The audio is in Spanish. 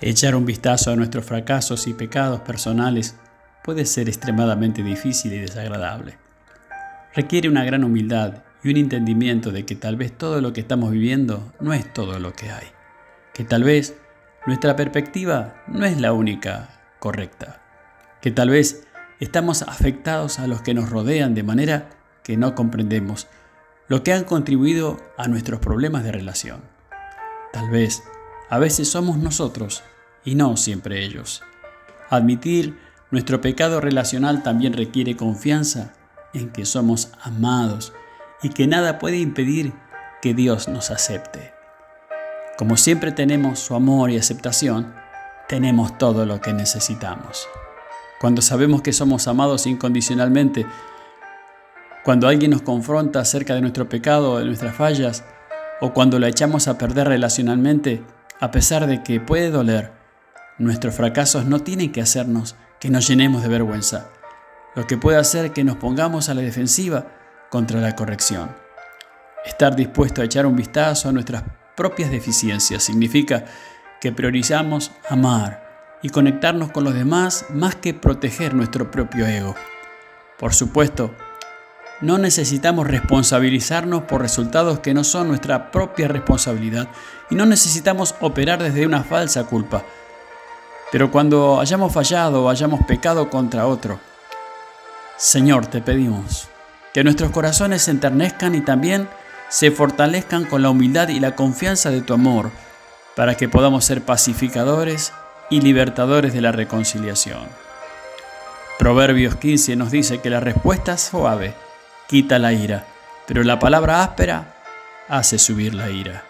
Echar un vistazo a nuestros fracasos y pecados personales puede ser extremadamente difícil y desagradable. Requiere una gran humildad y un entendimiento de que tal vez todo lo que estamos viviendo no es todo lo que hay, que tal vez nuestra perspectiva no es la única correcta, que tal vez estamos afectados a los que nos rodean de manera que no comprendemos lo que han contribuido a nuestros problemas de relación. Tal vez a veces somos nosotros y no siempre ellos. Admitir nuestro pecado relacional también requiere confianza en que somos amados y que nada puede impedir que Dios nos acepte. Como siempre tenemos su amor y aceptación, tenemos todo lo que necesitamos. Cuando sabemos que somos amados incondicionalmente, cuando alguien nos confronta acerca de nuestro pecado o de nuestras fallas, o cuando la echamos a perder relacionalmente, a pesar de que puede doler, nuestros fracasos no tienen que hacernos que nos llenemos de vergüenza, lo que puede hacer que nos pongamos a la defensiva contra la corrección. Estar dispuesto a echar un vistazo a nuestras propias deficiencias significa que priorizamos amar y conectarnos con los demás más que proteger nuestro propio ego. Por supuesto, no necesitamos responsabilizarnos por resultados que no son nuestra propia responsabilidad y no necesitamos operar desde una falsa culpa. Pero cuando hayamos fallado o hayamos pecado contra otro, Señor, te pedimos que nuestros corazones se enternezcan y también se fortalezcan con la humildad y la confianza de tu amor, para que podamos ser pacificadores y libertadores de la reconciliación. Proverbios 15 nos dice que la respuesta suave quita la ira, pero la palabra áspera hace subir la ira.